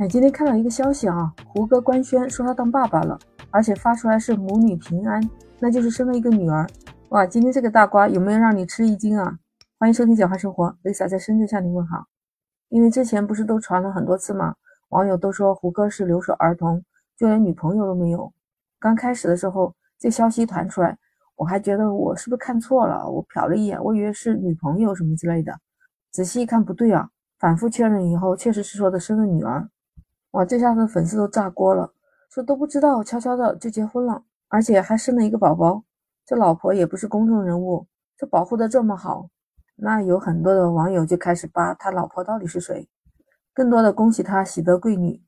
哎，今天看到一个消息啊，胡歌官宣说他当爸爸了，而且发出来是母女平安，那就是生了一个女儿。哇，今天这个大瓜有没有让你吃一惊啊？欢迎收听小花生活，Lisa 在深圳向你问好。因为之前不是都传了很多次吗？网友都说胡歌是留守儿童，就连女朋友都没有。刚开始的时候，这消息传出来，我还觉得我是不是看错了？我瞟了一眼，我以为是女朋友什么之类的。仔细一看，不对啊，反复确认以后，确实是说的生了女儿。哇，这下子粉丝都炸锅了，说都不知道，悄悄的就结婚了，而且还生了一个宝宝。这老婆也不是公众人物，这保护的这么好，那有很多的网友就开始扒他老婆到底是谁，更多的恭喜他喜得贵女。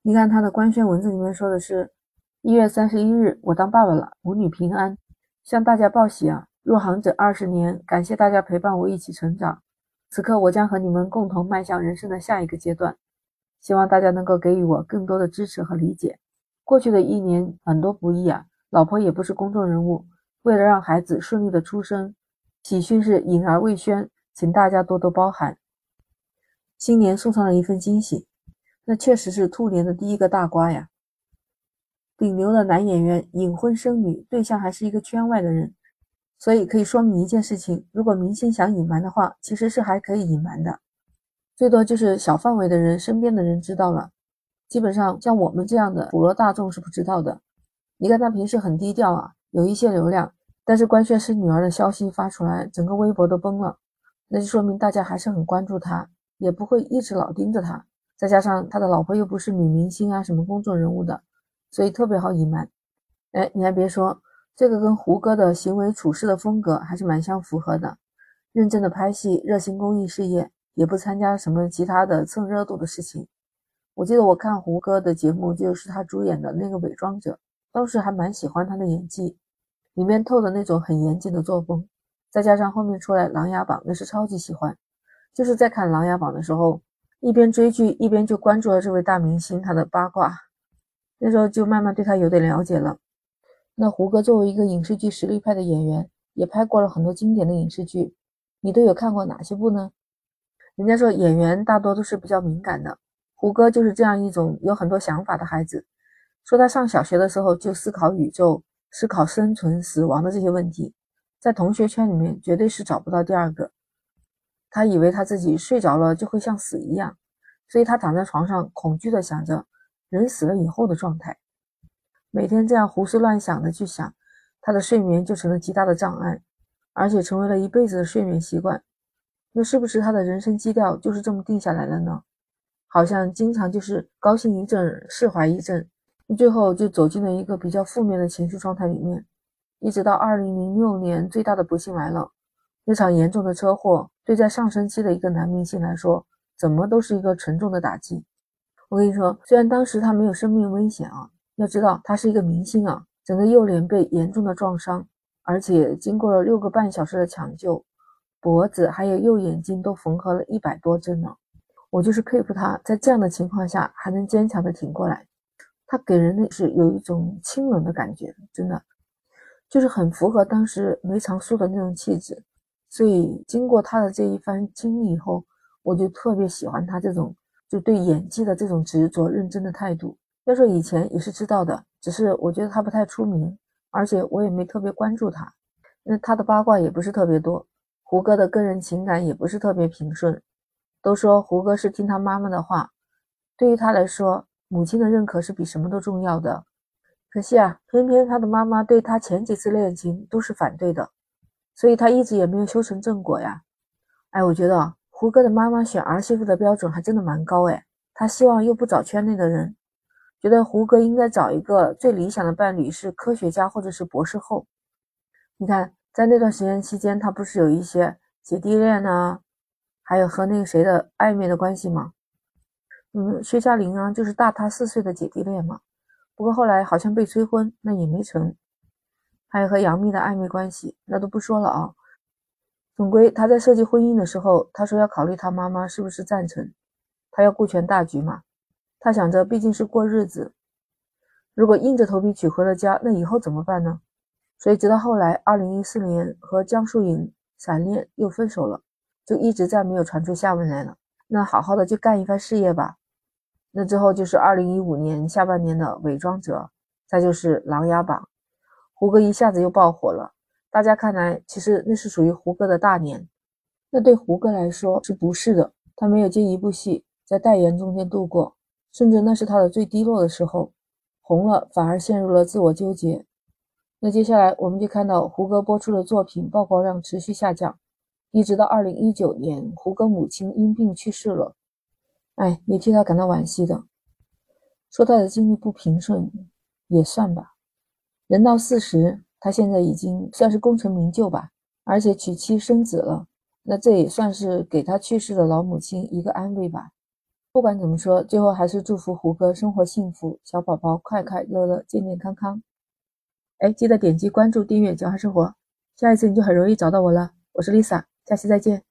你看他的官宣文字里面说的是：一月三十一日，我当爸爸了，母女平安，向大家报喜啊！入行整二十年，感谢大家陪伴我一起成长，此刻我将和你们共同迈向人生的下一个阶段。希望大家能够给予我更多的支持和理解。过去的一年很多不易啊，老婆也不是公众人物，为了让孩子顺利的出生，喜讯是隐而未宣，请大家多多包涵。新年送上了一份惊喜，那确实是兔年的第一个大瓜呀。顶流的男演员隐婚生女，对象还是一个圈外的人，所以可以说明一件事情：如果明星想隐瞒的话，其实是还可以隐瞒的。最多就是小范围的人，身边的人知道了，基本上像我们这样的普罗大众是不知道的。你看他平时很低调啊，有一些流量，但是官宣生女儿的消息发出来，整个微博都崩了，那就说明大家还是很关注他，也不会一直老盯着他。再加上他的老婆又不是女明星啊，什么公众人物的，所以特别好隐瞒。哎，你还别说，这个跟胡歌的行为处事的风格还是蛮相符合的，认真的拍戏，热心公益事业。也不参加什么其他的蹭热度的事情。我记得我看胡歌的节目，就是他主演的那个《伪装者》，当时还蛮喜欢他的演技，里面透的那种很严谨的作风，再加上后面出来《琅琊榜》，那是超级喜欢。就是在看《琅琊榜》的时候，一边追剧一边就关注了这位大明星他的八卦，那时候就慢慢对他有点了解了。那胡歌作为一个影视剧实力派的演员，也拍过了很多经典的影视剧，你都有看过哪些部呢？人家说演员大多都是比较敏感的，胡歌就是这样一种有很多想法的孩子。说他上小学的时候就思考宇宙、思考生存、死亡的这些问题，在同学圈里面绝对是找不到第二个。他以为他自己睡着了就会像死一样，所以他躺在床上恐惧的想着人死了以后的状态，每天这样胡思乱想的去想，他的睡眠就成了极大的障碍，而且成为了一辈子的睡眠习惯。那是不是他的人生基调就是这么定下来了呢？好像经常就是高兴一阵，释怀一阵，最后就走进了一个比较负面的情绪状态里面。一直到二零零六年，最大的不幸来了，那场严重的车祸，对在上升期的一个男明星来说，怎么都是一个沉重的打击。我跟你说，虽然当时他没有生命危险啊，要知道他是一个明星啊，整个右脸被严重的撞伤，而且经过了六个半小时的抢救。脖子还有右眼睛都缝合了一百多针呢，我就是佩服他在这样的情况下还能坚强的挺过来。他给人的是有一种清冷的感觉，真的就是很符合当时梅长苏的那种气质。所以经过他的这一番经历以后，我就特别喜欢他这种就对演技的这种执着认真的态度。要说以前也是知道的，只是我觉得他不太出名，而且我也没特别关注他，那他的八卦也不是特别多。胡歌的个人情感也不是特别平顺，都说胡歌是听他妈妈的话，对于他来说，母亲的认可是比什么都重要的。可惜啊，偏偏他的妈妈对他前几次恋情都是反对的，所以他一直也没有修成正果呀。哎，我觉得胡歌的妈妈选儿媳妇的标准还真的蛮高哎，他希望又不找圈内的人，觉得胡歌应该找一个最理想的伴侣是科学家或者是博士后。你看。在那段时间期间，他不是有一些姐弟恋呢，还有和那个谁的暧昧的关系吗？嗯，薛佳凝啊，就是大他四岁的姐弟恋嘛。不过后来好像被催婚，那也没成。还有和杨幂的暧昧关系，那都不说了啊。总归他在设计婚姻的时候，他说要考虑他妈妈是不是赞成，他要顾全大局嘛。他想着毕竟是过日子，如果硬着头皮娶回了家，那以后怎么办呢？所以直到后来，二零一四年和江疏影闪恋又分手了，就一直再没有传出下文来了。那好好的就干一番事业吧。那之后就是二零一五年下半年的《伪装者》，再就是《琅琊榜》，胡歌一下子又爆火了。大家看来，其实那是属于胡歌的大年。那对胡歌来说是不是的？他没有接一部戏，在代言中间度过，甚至那是他的最低落的时候。红了反而陷入了自我纠结。那接下来我们就看到胡歌播出的作品曝光量持续下降，一直到二零一九年，胡歌母亲因病去世了。哎，也替他感到惋惜的。说他的经历不平顺，也算吧。人到四十，他现在已经算是功成名就吧，而且娶妻生子了。那这也算是给他去世的老母亲一个安慰吧。不管怎么说，最后还是祝福胡歌生活幸福，小宝宝快快乐乐，健健康康。哎，记得点击关注、订阅“九号生活”，下一次你就很容易找到我了。我是 Lisa，下期再见。